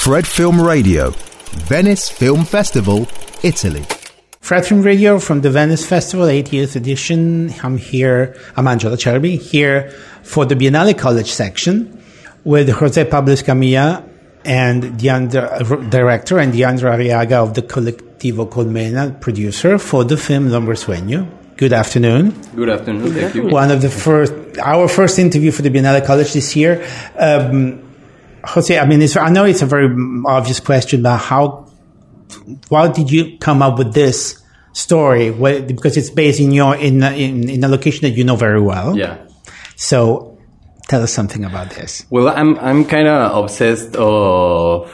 Fred Film Radio, Venice Film Festival, Italy. Fred Film Radio from the Venice Festival 80th edition. I'm here, I'm Angelo Cerbi, here for the Biennale College section with Jose Pablo Escamilla and the director and Djandra Arriaga of the Colectivo Colmena, producer for the film Lumbrensueño. Good afternoon. Good afternoon. Thank you. One of the first, our first interview for the Biennale College this year. Um, Jose, I mean, I know it's a very obvious question, but how, why did you come up with this story? Well, because it's based in your, in, in, in a location that you know very well. Yeah. So tell us something about this. Well, I'm, I'm kind of obsessed of,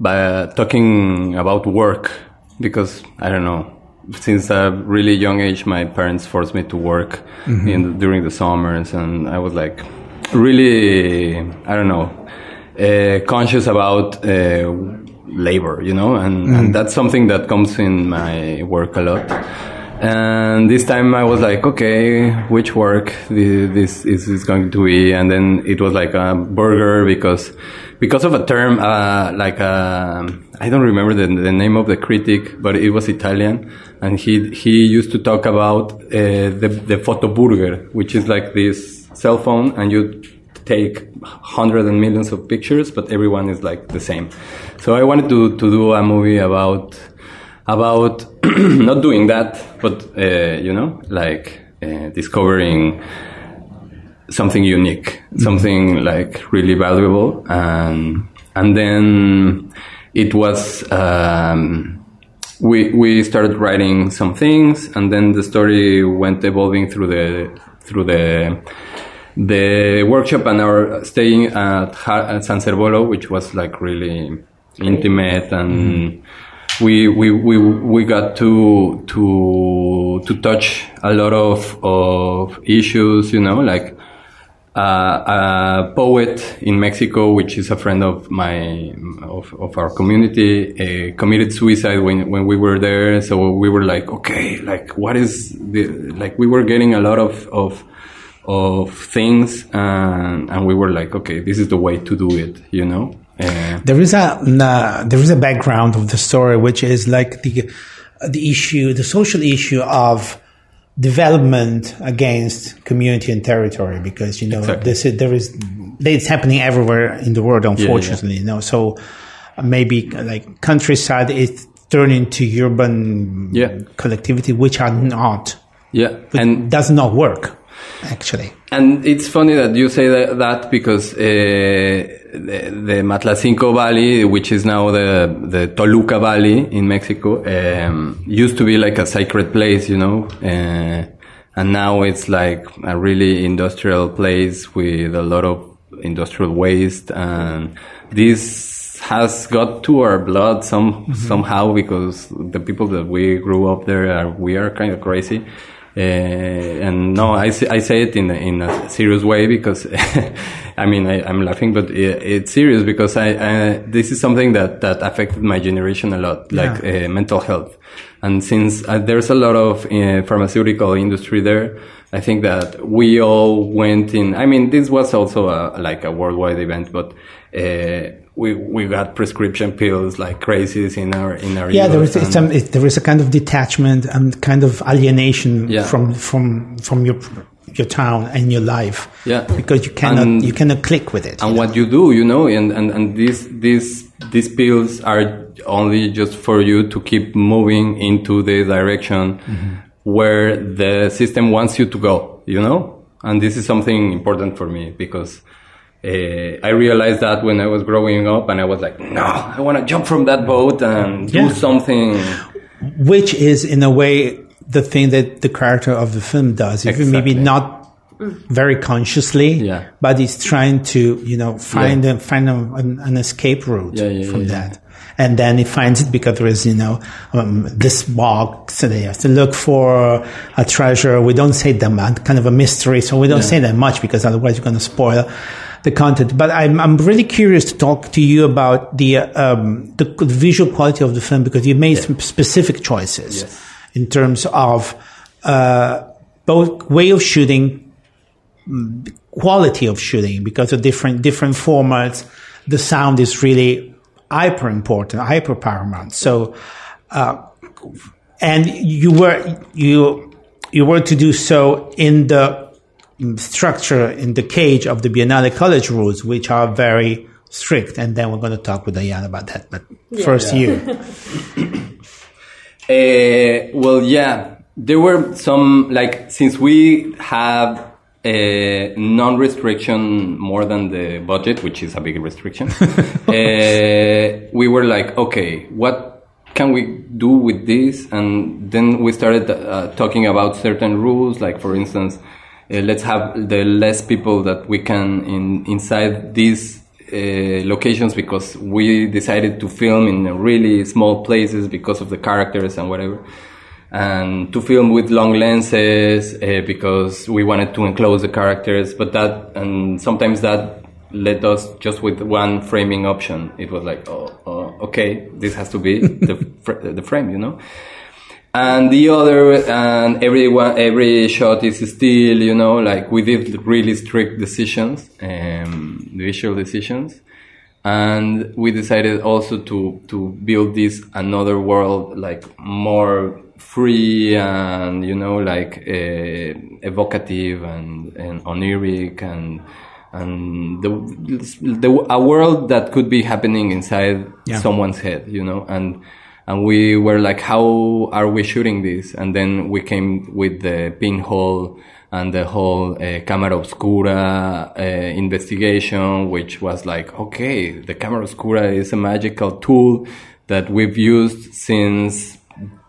by talking about work because I don't know since a really young age, my parents forced me to work mm-hmm. in, during the summers, and I was like really, I don't know, uh, conscious about uh, labor, you know, and, mm. and that's something that comes in my work a lot. And this time I was like, okay, which work this is, is going to be? And then it was like a burger because, because of a term, uh, like, uh, I don't remember the, the name of the critic, but it was Italian. And he, he used to talk about, uh, the, the photo burger, which is like this cell phone and you take hundreds and millions of pictures, but everyone is like the same. So I wanted to, to do a movie about, about not doing that, but uh, you know, like uh, discovering something unique, something like really valuable, and and then it was. Um, we we started writing some things, and then the story went evolving through the through the the workshop and our staying at, at San Servolo, which was like really intimate and. Mm-hmm we we we we got to to to touch a lot of of issues you know like uh, a poet in Mexico, which is a friend of my of, of our community, uh, committed suicide when when we were there. So we were like, okay, like what is the like? We were getting a lot of of of things, and and we were like, okay, this is the way to do it, you know. There is a uh, there is a background of the story, which is like the the issue, the social issue of development against community and territory, because you know exactly. this there is it's happening everywhere in the world, unfortunately. Yeah, yeah. You know, so maybe like countryside is turning to urban yeah. collectivity, which are not. Yeah, and does not work actually. And it's funny that you say that, that because uh, the, the Matlatzinco Valley, which is now the, the Toluca Valley in Mexico, um, used to be like a sacred place, you know, uh, and now it's like a really industrial place with a lot of industrial waste, and this has got to our blood some mm-hmm. somehow because the people that we grew up there are we are kind of crazy and no, I, I say it in a, in a serious way because, I mean, I, am laughing, but it, it's serious because I, I, this is something that, that affected my generation a lot, like yeah. uh, mental health. And since uh, there's a lot of uh, pharmaceutical industry there, I think that we all went in. I mean, this was also a, like a worldwide event, but uh, we we got prescription pills like crazies in our in our yeah there is some, it, there is a kind of detachment and kind of alienation yeah. from from from your your town and your life yeah because you cannot and, you cannot click with it and what know? you do you know and and and these these these pills are only just for you to keep moving into the direction mm-hmm. where the system wants you to go you know and this is something important for me because uh, I realized that when I was growing up, and I was like, no, I want to jump from that boat and yeah. do something. Which is, in a way, the thing that the character of the film does. Even exactly. maybe not very consciously, yeah. but he's trying to, you know, find yeah. a, find a, an, an, escape route yeah, from that. And then he finds it because there is, you know, um, this box. So they have to look for a treasure. We don't say that much, kind of a mystery, so we don't say that much because otherwise you're going to spoil the content. But I'm, I'm really curious to talk to you about the, um, the, visual quality of the film because you made some specific choices yes. In terms of uh, both way of shooting, quality of shooting because of different different formats. The sound is really hyper important, hyper paramount. So, uh, and you were you you were to do so in the structure in the cage of the Biennale College rules, which are very strict. And then we're going to talk with Diane about that. But first, you. Uh, well, yeah, there were some like since we have a non-restriction more than the budget, which is a big restriction. uh, we were like, okay, what can we do with this? And then we started uh, talking about certain rules, like for instance, uh, let's have the less people that we can in inside these uh, locations because we decided to film in really small places because of the characters and whatever. And to film with long lenses uh, because we wanted to enclose the characters, but that and sometimes that led us just with one framing option. It was like, oh, oh okay, this has to be the fr- the frame, you know and the other and every one every shot is still you know like we did really strict decisions um, visual decisions and we decided also to to build this another world like more free and you know like uh, evocative and, and oniric and and the, the a world that could be happening inside yeah. someone's head you know and and we were like, how are we shooting this? And then we came with the pinhole and the whole uh, camera obscura uh, investigation, which was like, okay, the camera obscura is a magical tool that we've used since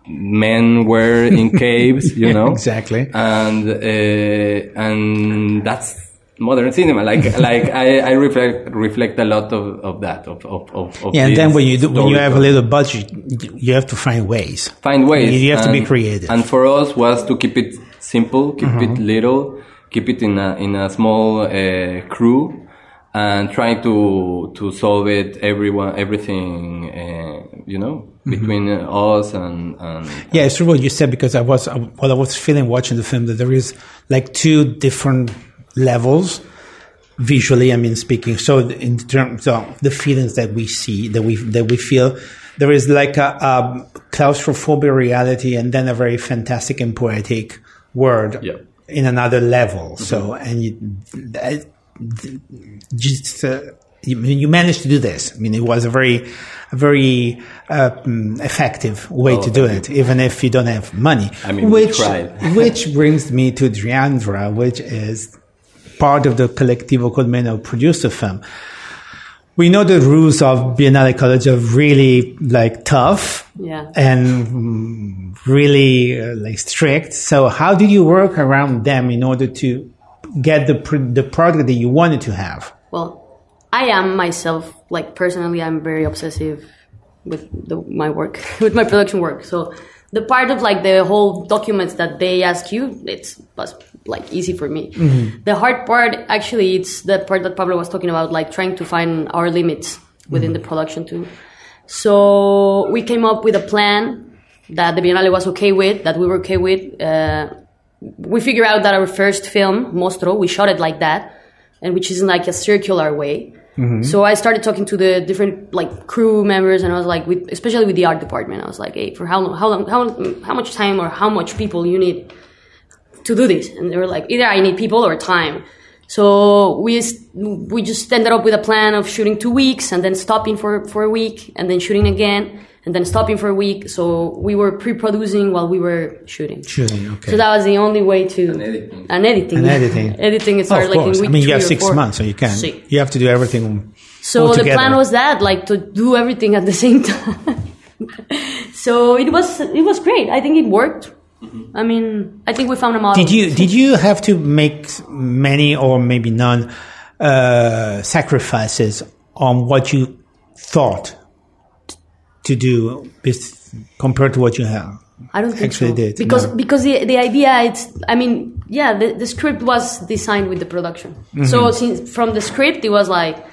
men were in caves, you know, exactly, and uh, and that's modern cinema. Like like I, I reflect reflect a lot of, of that of of, of yeah. And then when you do, when you have a little budget, you have to find ways. Find ways. You have and, to be creative. And for us was to keep it simple, keep mm-hmm. it little, keep it in a in a small uh, crew, and try to to solve it everyone everything uh, you know mm-hmm. between us and, and yeah it's true what you said because I was what I was feeling watching the film that there is like two different levels visually, I mean, speaking. So in terms of the feelings that we see, that we, that we feel, there is like a, a claustrophobia reality and then a very fantastic and poetic word yeah. in another level. Mm-hmm. So, and you, just, uh, you, you, managed to do this. I mean, it was a very, a very uh, effective way oh, to do it, even if you don't have money. I mean, which, which brings me to Djandra, which is part of the Colectivo Colmena produced the film. We know the rules of Biennale College are really like tough yeah. and really uh, like strict. So how did you work around them in order to get the the product that you wanted to have? Well, I am myself like personally I'm very obsessive with the, my work with my production work. So the part of like the whole documents that they ask you, it's like easy for me. Mm-hmm. The hard part, actually, it's the part that Pablo was talking about, like trying to find our limits within mm-hmm. the production too. So we came up with a plan that the Biennale was okay with, that we were okay with. Uh, we figured out that our first film, Mostro, we shot it like that, and which is in like a circular way. Mm-hmm. So I started talking to the different like crew members, and I was like, with, especially with the art department, I was like, hey, for how long, how long, how how much time or how much people you need to do this? And they were like, either I need people or time. So we we just ended up with a plan of shooting two weeks and then stopping for for a week and then shooting again and then stopping for a week. So we were pre-producing while we were shooting. Shooting, okay. So that was the only way to and editing. And editing. And editing. editing. It started oh, like in week I mean, you have six four. months, so you can. See. You have to do everything. So the plan was that, like, to do everything at the same time. so it was it was great. I think it worked. Mm-hmm. I mean, I think we found a model. Did you did you have to make many or maybe none uh, sacrifices on what you thought to do compared to what you have? I don't think actually so. did because no. because the the idea it's I mean yeah the, the script was designed with the production mm-hmm. so since from the script it was like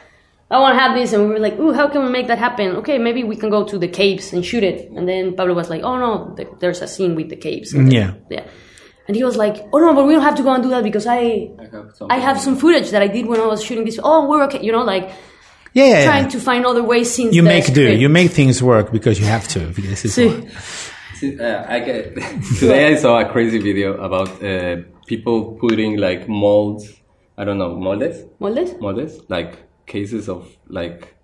I want to have this and we were like ooh how can we make that happen okay maybe we can go to the caves and shoot it and then Pablo was like oh no there's a scene with the caves then, yeah yeah and he was like oh no but we don't have to go and do that because I I have, I have some footage that I did when I was shooting this oh we're okay you know like Yeah, yeah, trying yeah. to find other ways since You the make do. You make things work because you have to. This is Sí. why. See, uh, I get, today I saw a crazy video about uh, people putting like molds. I don't know moldes, ¿Moldes? moldes like cases of like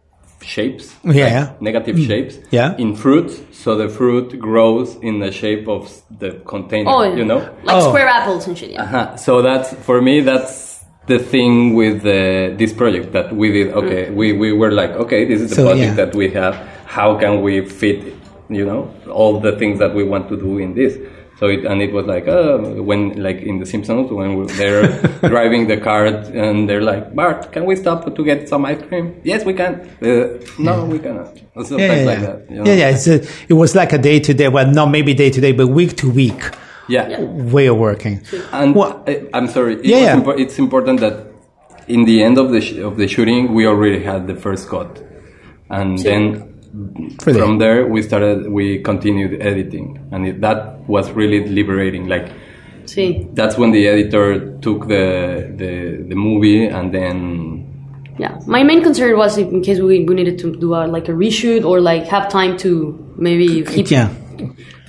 shapes, Yeah. like negative shapes, Yeah. in fruit. So the fruit grows in the shape of the container. Oh, you know. like Oh. square apples and shit. Yeah. Uh-huh. So that's for me. That's the thing with uh, this project that we did. Okay, we, we were like, okay, this is the So, budget yeah. that we have. How can we fit, you know, all the things that we want to do in this? So it, and it was like, uh, when like in The Simpsons when they're driving the car and they're like, Bart, can we stop to get some ice cream? Yes, we can. Uh, no, we cannot. Or Yeah, yeah, like yeah. that. you know? yeah, yeah. It's a, it was like a day to day. Well, not maybe day to day, but week to week yeah. way of working. And Well- I, I'm sorry. It Yeah, yeah. impo- it's important that in the end of the sh- of the shooting, we already had the first cut, and then For from there we started. We continued editing, and it, that was really liberating. Like Sí. that's when the editor took the the, the movie, and then Yeah. My main concern was in case we, we needed to do a, like a reshoot or like have time to maybe keep. Yeah.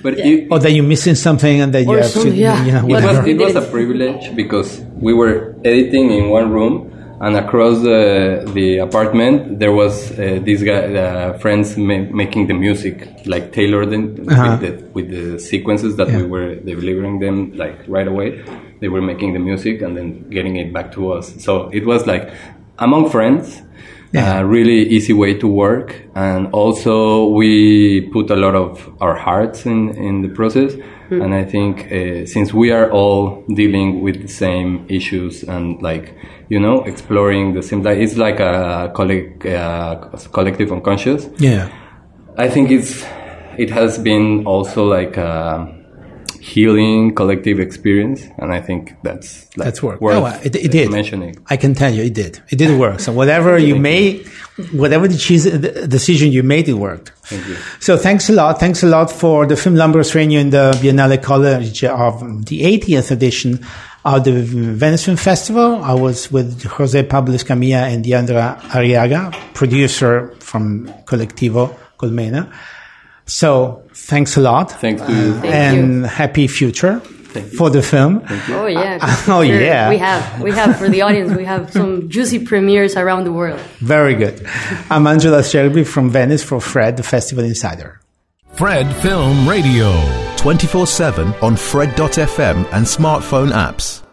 but it, Or that you're missing something and that you Or have to, some- yeah. you know, it was it was a privilege because we were editing in one room and across the the apartment there was uh, this guy uh, friends ma- making the music like tailored in, Uh-huh. with, the, with the sequences that we were delivering them like right away. They were making the music and then getting it back to us. So it was like among friends Yeah. a really easy way to work and also we put a lot of our hearts in, in the process and i think uh, since we are all dealing with the same issues and like you know exploring the same like it's like a collect, uh, collective unconscious yeah. i think it's it has been also like a healing collective experience and i think that's like That's work. worth Oh, well, it, it did. mentioning I can tell you, it did. It did work. So whatever you made, whatever the choose, the decision you made, it worked. Thank you. So thanks a lot. Thanks a lot for the Film Radio in the Biennale College of the 80th edition of the Venice Film Festival. I was with Jose Pablo Escamilla and Djandra Arriaga, producer from Colectivo Colmena. So thanks a lot. thanks to you Thank and happy future for the film. Oh yeah. Oh, yeah. We have we have for the audience we have some juicy premieres around the world. Very good. I'm Angela Shelby from Venice for Fred, the Festival Insider. Fred Film Radio. 24 7 on Fred.fm and smartphone apps.